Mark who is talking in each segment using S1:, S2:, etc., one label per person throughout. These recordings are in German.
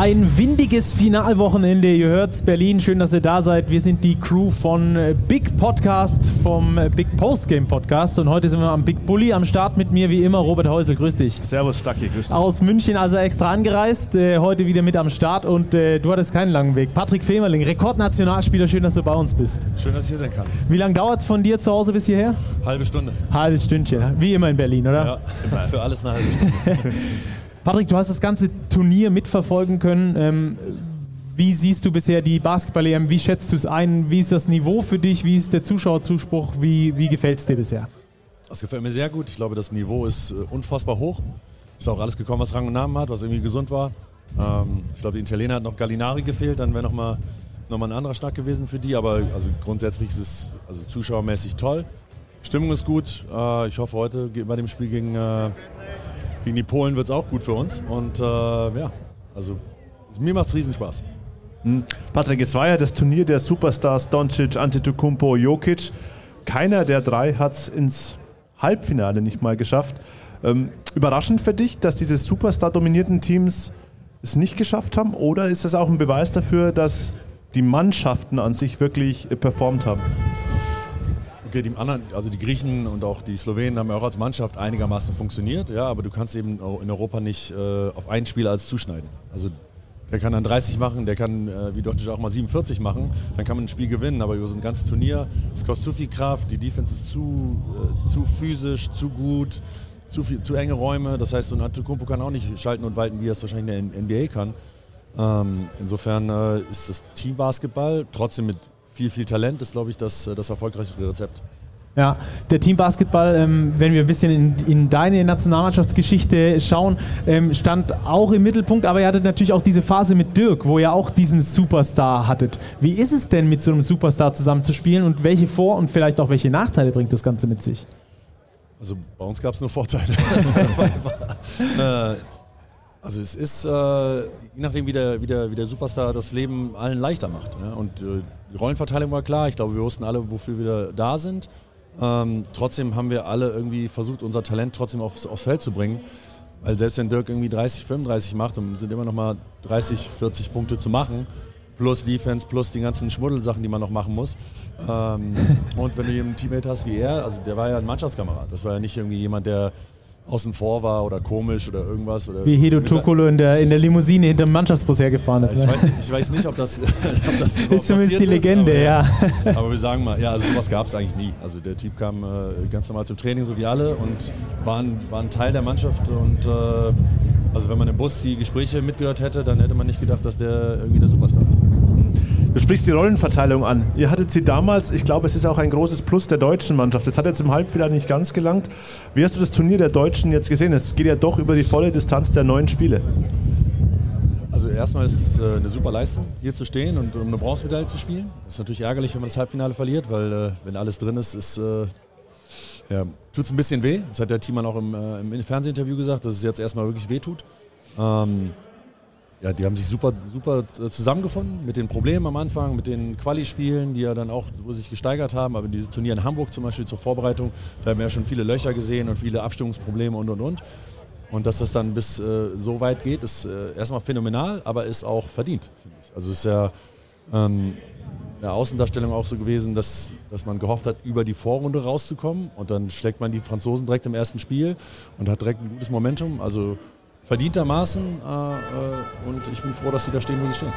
S1: Ein windiges Finalwochenende. Ihr hört's, Berlin. Schön, dass ihr da seid. Wir sind die Crew von äh, Big Podcast, vom äh, Big Postgame Podcast. Und heute sind wir am Big Bully am Start mit mir, wie immer, Robert Häusel. Grüß dich.
S2: Servus, Stacki. Grüß dich.
S1: Aus München also extra angereist. Äh, heute wieder mit am Start. Und äh, du hattest keinen langen Weg. Patrick Femerling, Rekordnationalspieler. Schön, dass du bei uns bist.
S2: Schön, dass ich hier sein kann.
S1: Wie lange dauert es von dir zu Hause bis hierher?
S2: Halbe Stunde.
S1: Halbes Stündchen. Wie immer in Berlin, oder?
S2: Ja, für alles eine halbe Stunde.
S1: Patrick, du hast das ganze Turnier mitverfolgen können. Ähm, wie siehst du bisher die Basketball-EM? Wie schätzt du es ein? Wie ist das Niveau für dich? Wie ist der Zuschauerzuspruch? Wie, wie gefällt es dir bisher?
S2: Das gefällt mir sehr gut. Ich glaube, das Niveau ist äh, unfassbar hoch. Ist auch alles gekommen, was Rang und Namen hat, was irgendwie gesund war. Ähm, ich glaube, die Italiener hat noch Gallinari gefehlt, dann wäre nochmal noch mal ein anderer Schnack gewesen für die. Aber also grundsätzlich ist es also zuschauermäßig toll. Stimmung ist gut. Äh, ich hoffe, heute bei dem Spiel gegen äh, gegen die Polen wird es auch gut für uns. Und äh, ja, also mir macht es Riesenspaß.
S3: Hm. Patrick, es war ja das Turnier der Superstars Doncic, Antetokounmpo, Jokic. Keiner der drei hat es ins Halbfinale nicht mal geschafft. Ähm, überraschend für dich, dass diese Superstar-dominierten Teams es nicht geschafft haben? Oder ist das auch ein Beweis dafür, dass die Mannschaften an sich wirklich äh, performt haben?
S2: Okay, die anderen, also die Griechen und auch die Slowenen haben ja auch als Mannschaft einigermaßen funktioniert, ja, aber du kannst eben in Europa nicht äh, auf ein Spiel als zuschneiden. Also der kann dann 30 machen, der kann äh, wie Deutschland auch mal 47 machen, dann kann man ein Spiel gewinnen, aber über so ein ganzes Turnier, es kostet zu viel Kraft, die Defense ist zu, äh, zu physisch, zu gut, zu, viel, zu enge Räume, das heißt, so ein Antetokounmpo kann auch nicht schalten und walten, wie er es wahrscheinlich in der NBA kann. Ähm, insofern äh, ist das Teambasketball trotzdem mit viel, viel Talent ist, glaube ich, das, äh, das erfolgreichere Rezept.
S1: Ja, der Teambasketball, ähm, wenn wir ein bisschen in, in deine Nationalmannschaftsgeschichte schauen, ähm, stand auch im Mittelpunkt, aber ihr hattet natürlich auch diese Phase mit Dirk, wo ihr auch diesen Superstar hattet. Wie ist es denn, mit so einem Superstar zusammenzuspielen und welche Vor- und vielleicht auch welche Nachteile bringt das Ganze mit sich?
S2: Also bei uns gab es nur Vorteile. also es ist, äh, je nachdem, wie der, wie, der, wie der Superstar das Leben allen leichter macht. Ja? Und äh, die Rollenverteilung war klar. Ich glaube, wir wussten alle, wofür wir da sind. Ähm, trotzdem haben wir alle irgendwie versucht, unser Talent trotzdem aufs, aufs Feld zu bringen. Weil selbst wenn Dirk irgendwie 30, 35 macht, dann sind immer noch mal 30, 40 Punkte zu machen. Plus Defense, plus die ganzen Schmuddelsachen, die man noch machen muss. Ähm, und wenn du einen Teammate hast wie er, also der war ja ein Mannschaftskamerad. Das war ja nicht irgendwie jemand, der außen vor war oder komisch oder irgendwas. Oder
S1: Wie Hedo Tokolo in der, in der Limousine hinter dem Mannschaftsbus hergefahren ist.
S2: Ja, ich, ne? weiß, ich, weiß, nicht, ob das, ob das
S1: ist zumindest die Legende,
S2: ist,
S1: aber,
S2: ja. Aber wir sagen mal, ja, also sowas gab es eigentlich nie. Also der Typ kam äh, ganz normal zum Training, so wie alle, und war ein, war ein Teil der Mannschaft. Und äh, also wenn man im Bus die Gespräche mitgehört hätte, dann hätte man nicht gedacht, dass der irgendwie der Superstar ist.
S3: Du sprichst die Rollenverteilung an. Ihr hattet sie damals, ich glaube, es ist auch ein großes Plus der deutschen Mannschaft. Das hat jetzt im Halbfinale nicht ganz gelangt. Wie hast du das Turnier der Deutschen jetzt gesehen? Es geht ja doch über die volle Distanz der neun Spiele.
S2: Also erstmal ist es äh, eine super Leistung, hier zu stehen und um eine Bronzemedaille zu spielen. Das ist natürlich ärgerlich, wenn man das Halbfinale verliert, weil äh, wenn alles drin ist, ist äh, ja, tut es ein bisschen weh. Das hat der Teammann auch im, im Fernsehinterview gesagt, dass es jetzt erstmal wirklich weh tut. Ähm, ja, die haben sich super, super zusammengefunden mit den Problemen am Anfang, mit den Quali-Spielen, die ja dann auch wo sich gesteigert haben. Aber dieses Turnier in Hamburg zum Beispiel zur Vorbereitung, da haben wir ja schon viele Löcher gesehen und viele Abstimmungsprobleme und und und. Und dass das dann bis äh, so weit geht, ist äh, erstmal phänomenal, aber ist auch verdient, finde ich. Also ist ja ähm, in der Außendarstellung auch so gewesen, dass, dass man gehofft hat, über die Vorrunde rauszukommen. Und dann schlägt man die Franzosen direkt im ersten Spiel und hat direkt ein gutes Momentum. Also verdientermaßen. Äh, äh, und ich bin froh, dass sie da stehen, wo sie stehen.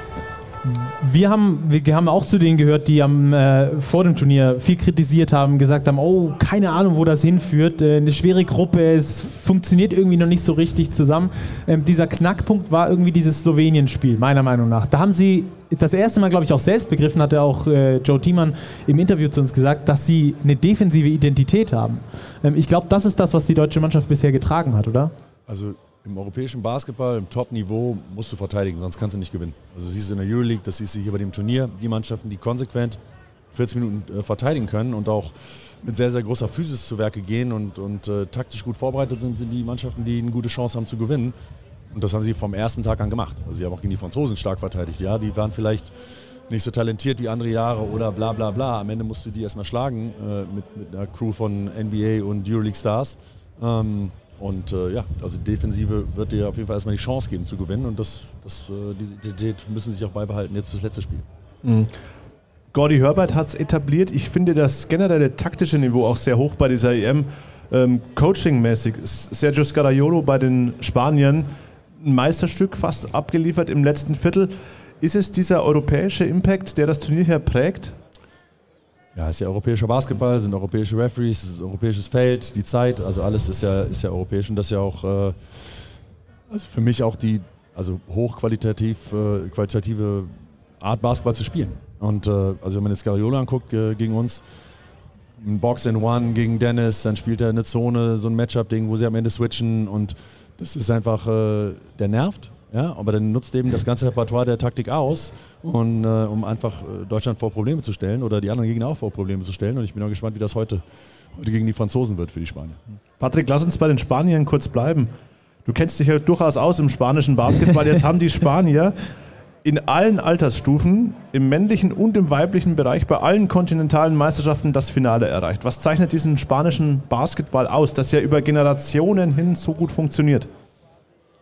S1: Wir haben, wir haben auch zu denen gehört, die am, äh, vor dem Turnier viel kritisiert haben, gesagt haben, oh, keine Ahnung, wo das hinführt. Äh, eine schwere Gruppe, es funktioniert irgendwie noch nicht so richtig zusammen. Ähm, dieser Knackpunkt war irgendwie dieses Slowenien-Spiel, meiner Meinung nach. Da haben sie das erste Mal, glaube ich, auch selbst begriffen, hat er auch äh, Joe Thiemann im Interview zu uns gesagt, dass sie eine defensive Identität haben. Ähm, ich glaube, das ist das, was die deutsche Mannschaft bisher getragen hat, oder?
S2: Also im europäischen Basketball, im Top-Niveau, musst du verteidigen, sonst kannst du nicht gewinnen. Also siehst du in der Euroleague, das siehst du hier bei dem Turnier. Die Mannschaften, die konsequent 40 Minuten äh, verteidigen können und auch mit sehr, sehr großer Physis zu Werke gehen und, und äh, taktisch gut vorbereitet sind, sind die Mannschaften, die eine gute Chance haben zu gewinnen. Und das haben sie vom ersten Tag an gemacht. Also sie haben auch gegen die Franzosen stark verteidigt. Ja, die waren vielleicht nicht so talentiert wie andere Jahre oder bla bla bla. Am Ende musst du die erstmal schlagen äh, mit, mit einer Crew von NBA und Euroleague Stars. Ähm, und äh, ja, also die Defensive wird dir auf jeden Fall erstmal die Chance geben zu gewinnen und das, das, äh, diese Identität müssen sie sich auch beibehalten jetzt fürs letzte Spiel.
S3: Mhm. Gordy Herbert hat es etabliert. Ich finde das generelle taktische Niveau auch sehr hoch bei dieser EM. Ähm, Coaching-mäßig. Sergio Scaraiolo bei den Spaniern ein Meisterstück fast abgeliefert im letzten Viertel. Ist es dieser europäische Impact, der das Turnier hier prägt?
S2: Ja, es ist ja europäischer Basketball, sind europäische Referees, es ist europäisches Feld, die Zeit, also alles ist ja, ist ja europäisch und das ist ja auch äh, also für mich auch die also hochqualitativ äh, qualitative Art Basketball zu spielen. Und äh, also wenn man jetzt Gariola anguckt äh, gegen uns, ein Box in One gegen Dennis, dann spielt er eine Zone, so ein Matchup-Ding, wo sie am Ende switchen und das ist einfach, äh, der nervt. Ja, aber dann nutzt eben das ganze Repertoire der Taktik aus, und, äh, um einfach äh, Deutschland vor Probleme zu stellen oder die anderen Gegner auch vor Probleme zu stellen. Und ich bin auch gespannt, wie das heute, heute gegen die Franzosen wird für die Spanier.
S3: Patrick, lass uns bei den Spaniern kurz bleiben. Du kennst dich ja durchaus aus im spanischen Basketball. Jetzt haben die Spanier in allen Altersstufen, im männlichen und im weiblichen Bereich, bei allen kontinentalen Meisterschaften das Finale erreicht. Was zeichnet diesen spanischen Basketball aus, das ja über Generationen hin so gut funktioniert?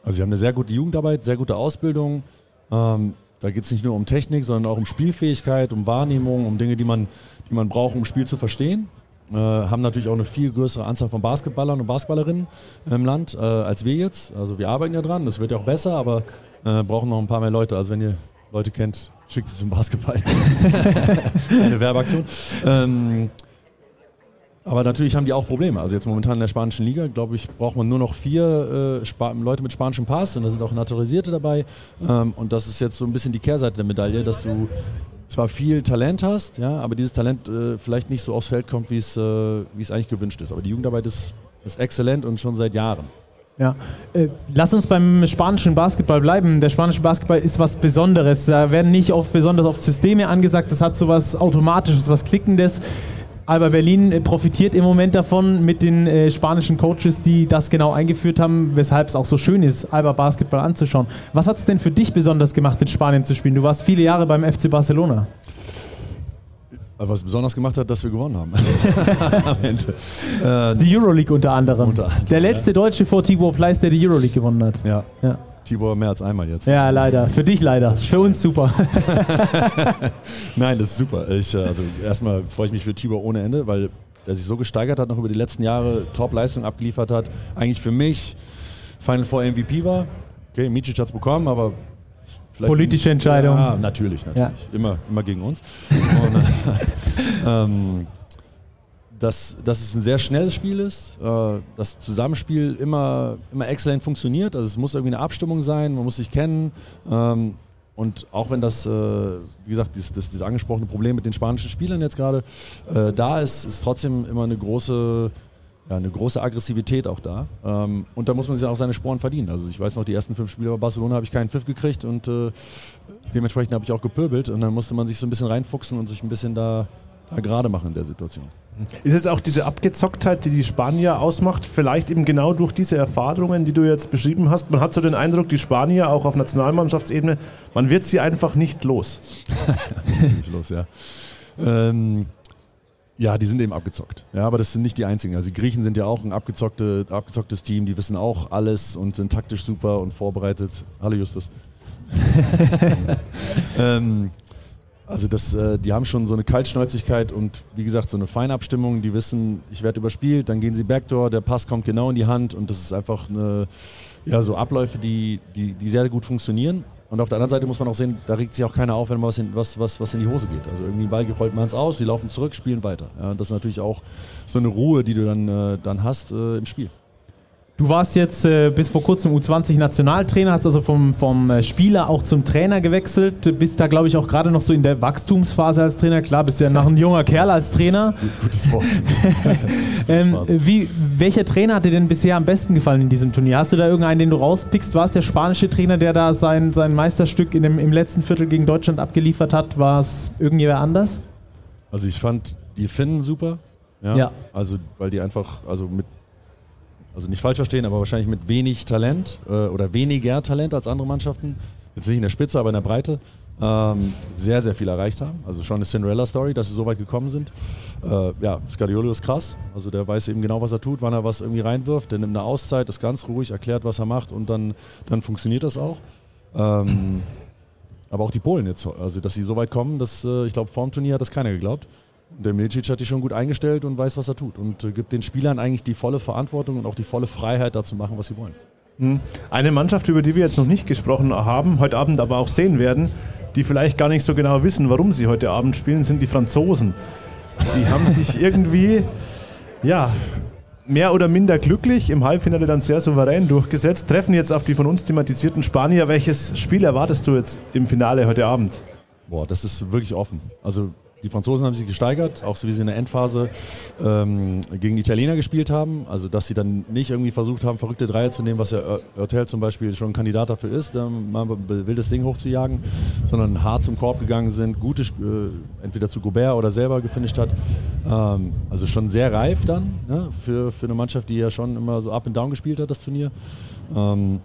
S2: Also sie haben eine sehr gute Jugendarbeit, sehr gute Ausbildung. Ähm, da geht es nicht nur um Technik, sondern auch um Spielfähigkeit, um Wahrnehmung, um Dinge, die man, die man braucht, um Spiel zu verstehen. Äh, haben natürlich auch eine viel größere Anzahl von Basketballern und Basketballerinnen im Land äh, als wir jetzt. Also wir arbeiten ja dran, das wird ja auch besser, aber äh, brauchen noch ein paar mehr Leute. Also wenn ihr Leute kennt, schickt sie zum Basketball. Eine Werbeaktion. Ähm, aber natürlich haben die auch Probleme. Also jetzt momentan in der spanischen Liga, glaube ich, braucht man nur noch vier äh, Leute mit spanischem Pass und da sind auch Naturalisierte dabei. Ähm, und das ist jetzt so ein bisschen die Kehrseite der Medaille, dass du zwar viel Talent hast, ja, aber dieses Talent äh, vielleicht nicht so aufs Feld kommt, wie es, äh, eigentlich gewünscht ist. Aber die Jugendarbeit ist, ist exzellent und schon seit Jahren.
S1: Ja, äh, lass uns beim spanischen Basketball bleiben. Der spanische Basketball ist was Besonderes. Da werden nicht auf, besonders auf Systeme angesagt. Das hat so was Automatisches, was Klickendes. Alba Berlin äh, profitiert im Moment davon mit den äh, spanischen Coaches, die das genau eingeführt haben, weshalb es auch so schön ist, Alba Basketball anzuschauen. Was hat es denn für dich besonders gemacht, in Spanien zu spielen? Du warst viele Jahre beim FC Barcelona.
S2: Was besonders gemacht hat, dass wir gewonnen haben.
S1: die Euroleague unter anderem. Unter anderem der letzte. Deutsche vor Tibor Pleiss, der die Euroleague gewonnen hat.
S2: Ja. ja. Tibor mehr als einmal jetzt.
S1: Ja, leider. Für dich leider. Für uns super.
S2: Nein, das ist super. Ich, äh, also erstmal freue ich mich für Tibor ohne Ende, weil er sich so gesteigert hat, noch über die letzten Jahre Top-Leistung abgeliefert hat. Eigentlich für mich Final Four MVP war. Okay, Micic hat es bekommen, aber
S1: Politische Entscheidung.
S2: Ja, natürlich, natürlich. Ja. Immer, immer gegen uns. Und, ähm, dass, dass es ein sehr schnelles Spiel ist, äh, das Zusammenspiel immer, immer exzellent funktioniert. Also es muss irgendwie eine Abstimmung sein, man muss sich kennen. Ähm, und auch wenn das, äh, wie gesagt, dieses, das, dieses angesprochene Problem mit den spanischen Spielern jetzt gerade äh, da ist, ist trotzdem immer eine große, ja, eine große Aggressivität auch da. Ähm, und da muss man sich auch seine Sporen verdienen. Also ich weiß noch, die ersten fünf Spiele bei Barcelona habe ich keinen Pfiff gekriegt und äh, dementsprechend habe ich auch gepöbelt und dann musste man sich so ein bisschen reinfuchsen und sich ein bisschen da gerade machen in der Situation.
S3: Ist es auch diese Abgezocktheit, die die Spanier ausmacht? Vielleicht eben genau durch diese Erfahrungen, die du jetzt beschrieben hast. Man hat so den Eindruck, die Spanier auch auf Nationalmannschaftsebene, man wird sie einfach nicht los.
S2: nicht los, ja. Ähm, ja, die sind eben abgezockt. Ja, aber das sind nicht die einzigen. Also die Griechen sind ja auch ein abgezockte, abgezocktes Team, die wissen auch alles und sind taktisch super und vorbereitet. Hallo Justus. ähm, also das, äh, die haben schon so eine Kaltschnäuzigkeit und wie gesagt so eine Feinabstimmung. Die wissen, ich werde überspielt, dann gehen sie Backdoor, der Pass kommt genau in die Hand und das ist einfach eine, ja, so Abläufe, die, die, die sehr gut funktionieren. Und auf der anderen Seite muss man auch sehen, da regt sich auch keiner auf, wenn was in, was, was, was in die Hose geht. Also irgendwie Ball rollt man es aus, sie laufen zurück, spielen weiter. Ja, das ist natürlich auch so eine Ruhe, die du dann, äh, dann hast äh, im Spiel.
S1: Du warst jetzt äh, bis vor kurzem U20-Nationaltrainer, hast also vom, vom äh, Spieler auch zum Trainer gewechselt. Bist da, glaube ich, auch gerade noch so in der Wachstumsphase als Trainer. Klar, bist ja noch ein junger Kerl als Trainer. Gutes Wort. ähm, wie, welcher Trainer hat dir denn bisher am besten gefallen in diesem Turnier? Hast du da irgendeinen, den du rauspickst? War es der spanische Trainer, der da sein, sein Meisterstück in dem, im letzten Viertel gegen Deutschland abgeliefert hat? War es irgendjemand anders?
S2: Also ich fand die Finnen super. Ja. ja. Also weil die einfach, also mit also nicht falsch verstehen, aber wahrscheinlich mit wenig Talent äh, oder weniger Talent als andere Mannschaften. Jetzt nicht in der Spitze, aber in der Breite. ähm, sehr, sehr viel erreicht haben. Also schon eine Cinderella-Story, dass sie so weit gekommen sind. Äh, ja, Scariolo ist krass. Also der weiß eben genau, was er tut, wann er was irgendwie reinwirft. Der nimmt eine Auszeit, ist ganz ruhig, erklärt, was er macht und dann, dann funktioniert das auch. Ähm, aber auch die Polen jetzt, also dass sie so weit kommen, dass äh, ich glaube, vor dem Turnier hat das keiner geglaubt. Der Milicic hat die schon gut eingestellt und weiß, was er tut und äh, gibt den Spielern eigentlich die volle Verantwortung und auch die volle Freiheit, dazu machen, was sie wollen.
S3: Hm. Eine Mannschaft, über die wir jetzt noch nicht gesprochen haben, heute Abend aber auch sehen werden, die vielleicht gar nicht so genau wissen, warum sie heute Abend spielen, sind die Franzosen. Die haben sich irgendwie, ja, mehr oder minder glücklich im Halbfinale dann sehr souverän durchgesetzt, treffen jetzt auf die von uns thematisierten Spanier. Welches Spiel erwartest du jetzt im Finale heute Abend?
S2: Boah, das ist wirklich offen. Also die Franzosen haben sich gesteigert, auch so wie sie in der Endphase ähm, gegen die Italiener gespielt haben. Also, dass sie dann nicht irgendwie versucht haben, verrückte Dreier zu nehmen, was ja Hotel zum Beispiel schon ein Kandidat dafür ist, ähm, mal ein wildes Ding hochzujagen, sondern hart zum Korb gegangen sind, gute, äh, entweder zu Gobert oder selber gefinisht hat. Ähm, also schon sehr reif dann ne, für, für eine Mannschaft, die ja schon immer so up and down gespielt hat, das Turnier. Ähm,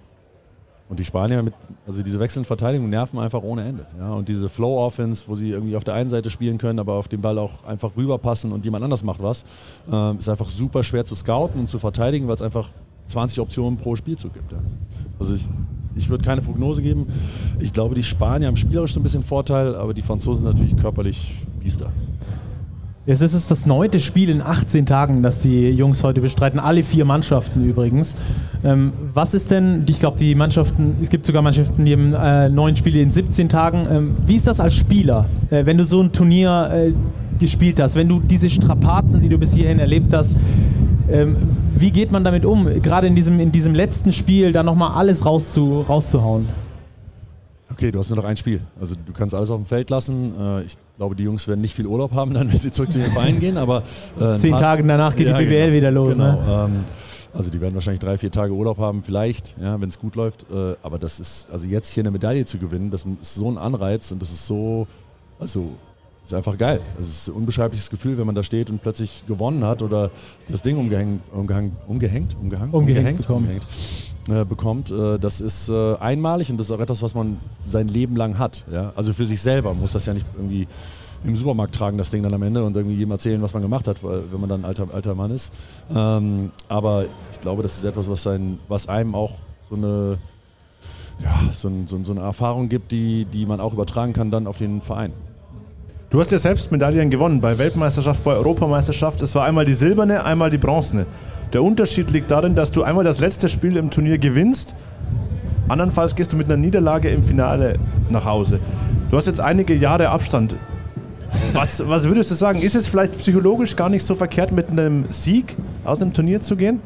S2: und die Spanier mit, also diese wechselnden Verteidigungen nerven einfach ohne Ende. Ja? Und diese Flow-Offense, wo sie irgendwie auf der einen Seite spielen können, aber auf den Ball auch einfach rüberpassen und jemand anders macht was, äh, ist einfach super schwer zu scouten und zu verteidigen, weil es einfach 20 Optionen pro Spielzug gibt. Ja? Also ich, ich würde keine Prognose geben. Ich glaube, die Spanier haben spielerisch so ein bisschen Vorteil, aber die Franzosen natürlich körperlich biester.
S1: Es ist das neunte Spiel in 18 Tagen, das die Jungs heute bestreiten. Alle vier Mannschaften übrigens. Ähm, was ist denn, ich glaube, die Mannschaften, es gibt sogar Mannschaften, die haben äh, neun Spiele in 17 Tagen. Ähm, wie ist das als Spieler, äh, wenn du so ein Turnier äh, gespielt hast, wenn du diese Strapazen, die du bis hierhin erlebt hast, ähm, wie geht man damit um, gerade in diesem, in diesem letzten Spiel da nochmal alles rauszu, rauszuhauen?
S2: Okay, du hast nur noch ein Spiel. Also du kannst alles auf dem Feld lassen. Äh, ich glaube, die Jungs werden nicht viel Urlaub haben, dann, wenn sie zurück zu ihren Vereinen gehen. Aber
S1: äh, zehn Tage danach geht ja, die BWL genau, wieder los. Genau. Ne? Ähm,
S2: also die werden wahrscheinlich drei, vier Tage Urlaub haben, vielleicht, ja, wenn es gut läuft. Äh, aber das ist, also jetzt hier eine Medaille zu gewinnen, das ist so ein Anreiz und das ist so, also ist einfach geil. Es ist ein unbeschreibliches Gefühl, wenn man da steht und plötzlich gewonnen hat oder das Ding umgehängt, umgehängt, umgehängt, umgehängt,
S1: umgehängt, umgehängt
S2: äh, bekommt, äh, das ist äh, einmalig und das ist auch etwas, was man sein Leben lang hat. Ja? Also für sich selber muss das ja nicht irgendwie im Supermarkt tragen, das Ding dann am Ende und irgendwie jedem erzählen, was man gemacht hat, wenn man dann ein alter, alter Mann ist. Ähm, aber ich glaube, das ist etwas, was, sein, was einem auch so eine, ja, so, ein, so, eine Erfahrung gibt, die, die man auch übertragen kann dann auf den Verein.
S3: Du hast ja selbst Medaillen gewonnen bei Weltmeisterschaft, bei Europameisterschaft. Es war einmal die silberne, einmal die bronzene. Der Unterschied liegt darin, dass du einmal das letzte Spiel im Turnier gewinnst, andernfalls gehst du mit einer Niederlage im Finale nach Hause. Du hast jetzt einige Jahre Abstand. Was, was würdest du sagen? Ist es vielleicht psychologisch gar nicht so verkehrt, mit einem Sieg aus dem Turnier zu gehen?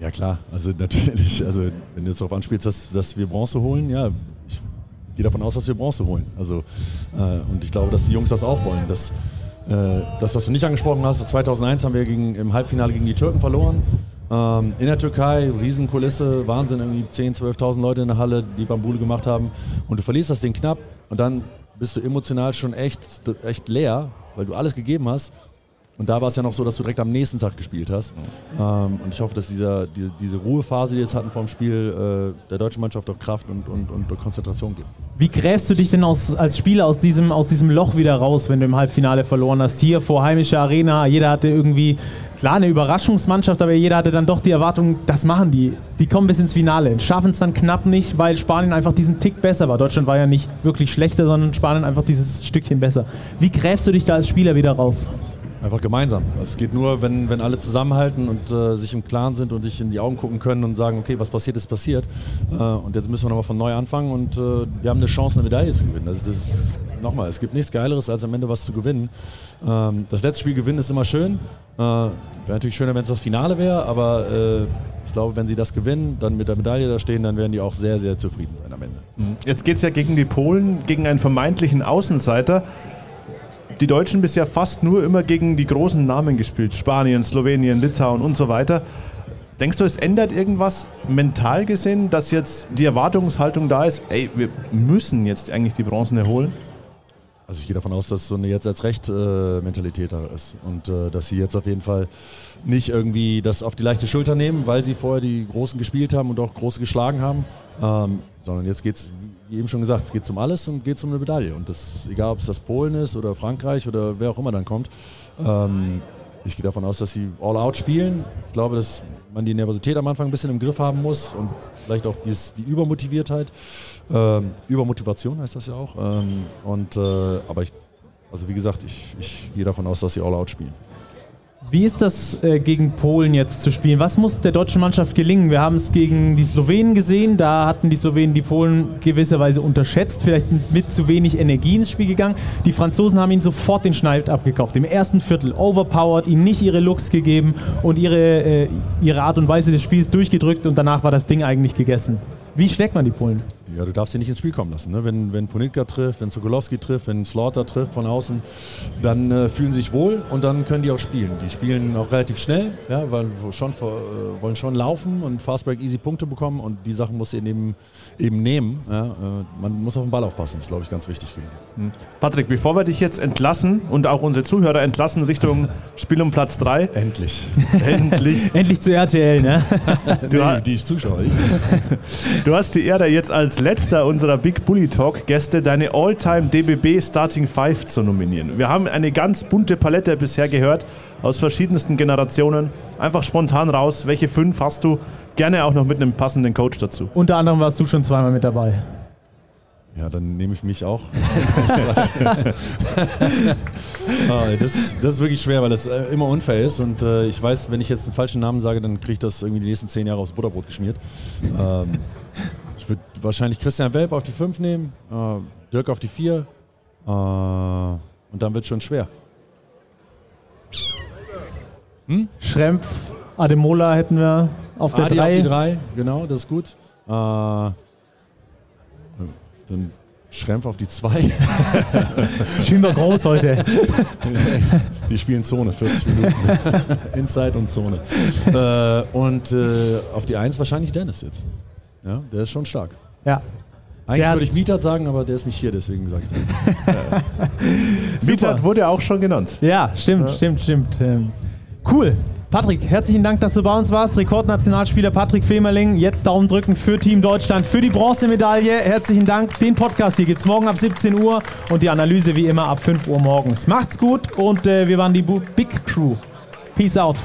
S2: Ja klar, also natürlich, also wenn du jetzt darauf anspielst, dass, dass wir Bronze holen, ja, ich gehe davon aus, dass wir Bronze holen. Also, äh, und ich glaube, dass die Jungs das auch wollen. Dass, das, was du nicht angesprochen hast, 2001 haben wir gegen, im Halbfinale gegen die Türken verloren. Ähm, in der Türkei, Riesenkulisse, Wahnsinn, irgendwie 10.000, 12.000 Leute in der Halle, die Bambule gemacht haben. Und du verlierst das Ding knapp und dann bist du emotional schon echt, echt leer, weil du alles gegeben hast. Und da war es ja noch so, dass du direkt am nächsten Tag gespielt hast. Ähm, und ich hoffe, dass dieser, die, diese Ruhephase, die wir jetzt hatten vor dem Spiel, äh, der deutschen Mannschaft auch Kraft und, und, und Konzentration gibt.
S1: Wie gräfst du dich denn aus, als Spieler aus diesem, aus diesem Loch wieder raus, wenn du im Halbfinale verloren hast? Hier vor heimischer Arena, jeder hatte irgendwie, klar, eine Überraschungsmannschaft, aber jeder hatte dann doch die Erwartung, das machen die. Die kommen bis ins Finale, schaffen es dann knapp nicht, weil Spanien einfach diesen Tick besser war. Deutschland war ja nicht wirklich schlechter, sondern Spanien einfach dieses Stückchen besser. Wie gräfst du dich da als Spieler wieder raus?
S2: Einfach gemeinsam. Es geht nur, wenn, wenn alle zusammenhalten und äh, sich im Klaren sind und sich in die Augen gucken können und sagen, okay, was passiert ist, passiert. Äh, und jetzt müssen wir nochmal von neu anfangen und äh, wir haben eine Chance, eine Medaille zu gewinnen. Also das ist, nochmal, es gibt nichts Geileres, als am Ende was zu gewinnen. Ähm, das letzte Spiel gewinnen ist immer schön. Äh, wäre natürlich schöner, wenn es das Finale wäre, aber äh, ich glaube, wenn sie das gewinnen, dann mit der Medaille da stehen, dann werden die auch sehr, sehr zufrieden sein am Ende.
S3: Mhm. Jetzt geht es ja gegen die Polen, gegen einen vermeintlichen Außenseiter die Deutschen bisher fast nur immer gegen die großen Namen gespielt. Spanien, Slowenien, Litauen und so weiter. Denkst du, es ändert irgendwas mental gesehen, dass jetzt die Erwartungshaltung da ist, ey, wir müssen jetzt eigentlich die Bronzen holen?
S2: Also ich gehe davon aus, dass so eine jetzt als Recht äh, Mentalität da ist und äh, dass sie jetzt auf jeden Fall nicht irgendwie das auf die leichte Schulter nehmen, weil sie vorher die Großen gespielt haben und auch Große geschlagen haben, ähm, sondern jetzt geht es wie eben schon gesagt, es geht um alles und geht um eine Medaille. Und das, egal ob es das Polen ist oder Frankreich oder wer auch immer dann kommt. Ähm, ich gehe davon aus, dass sie all out spielen. Ich glaube, dass man die Nervosität am Anfang ein bisschen im Griff haben muss und vielleicht auch dieses, die Übermotiviertheit. Ähm, Übermotivation heißt das ja auch. Ähm, und, äh, aber ich, also wie gesagt, ich, ich gehe davon aus, dass sie all out spielen.
S1: Wie ist das äh, gegen Polen jetzt zu spielen? Was muss der deutschen Mannschaft gelingen? Wir haben es gegen die Slowenen gesehen, da hatten die Slowenen die Polen gewisserweise unterschätzt, vielleicht mit zu wenig Energie ins Spiel gegangen. Die Franzosen haben ihnen sofort den Schneid abgekauft, im ersten Viertel overpowered, ihnen nicht ihre Looks gegeben und ihre, äh, ihre Art und Weise des Spiels durchgedrückt und danach war das Ding eigentlich gegessen. Wie schlägt man die Polen?
S2: Ja, du darfst sie nicht ins Spiel kommen lassen. Ne? Wenn, wenn Ponitka trifft, wenn Sokolowski trifft, wenn Slaughter trifft von außen, dann äh, fühlen sie sich wohl und dann können die auch spielen. Die spielen auch relativ schnell, ja, weil schon, äh, wollen schon laufen und Fastbreak easy Punkte bekommen und die Sachen muss sie eben, eben nehmen. Ja? Äh, man muss auf den Ball aufpassen, das ist, glaube ich, ganz wichtig.
S3: Hm. Patrick, bevor wir dich jetzt entlassen und auch unsere Zuhörer entlassen Richtung Spiel um Platz 3.
S2: Endlich.
S1: Endlich. Endlich zu RTL, ne?
S2: du, nee, die Zuschauer.
S3: du hast die Ehre jetzt als letzter unserer Big Bully Talk Gäste deine All-Time DBB Starting Five zu nominieren. Wir haben eine ganz bunte Palette bisher gehört aus verschiedensten Generationen. Einfach spontan raus, welche fünf hast du? Gerne auch noch mit einem passenden Coach dazu.
S1: Unter anderem warst du schon zweimal mit dabei.
S2: Ja, dann nehme ich mich auch. ah, das, das, ist wirklich schwer, weil das äh, immer unfair ist. Und äh, ich weiß, wenn ich jetzt einen falschen Namen sage, dann kriege ich das irgendwie die nächsten zehn Jahre aufs Butterbrot geschmiert. Ähm, ich würde wahrscheinlich Christian Welp auf die 5 nehmen, äh, Dirk auf die 4 äh, und dann wird es schon schwer.
S1: Hm? Schrempf, Ademola hätten wir auf der 3.
S2: auf die 3, genau, das ist gut. Äh, dann Schrempf auf die 2.
S1: Spielen wir groß heute.
S2: Die spielen Zone, 40 Minuten. Inside und Zone. Äh, und äh, auf die 1 wahrscheinlich Dennis jetzt. Ja, der ist schon stark.
S1: Ja.
S2: Eigentlich würde ich Mietert sagen, aber der ist nicht hier, deswegen sage ich
S3: das. Mietert wurde auch schon genannt.
S1: Ja, stimmt, ja. stimmt, stimmt. Ähm, cool. Patrick, herzlichen Dank, dass du bei uns warst. Rekordnationalspieler Patrick Femerling. Jetzt Daumen drücken für Team Deutschland, für die Bronzemedaille. Herzlichen Dank. Den Podcast hier gibt es morgen ab 17 Uhr und die Analyse wie immer ab 5 Uhr morgens. Macht's gut und äh, wir waren die Big Crew. Peace out.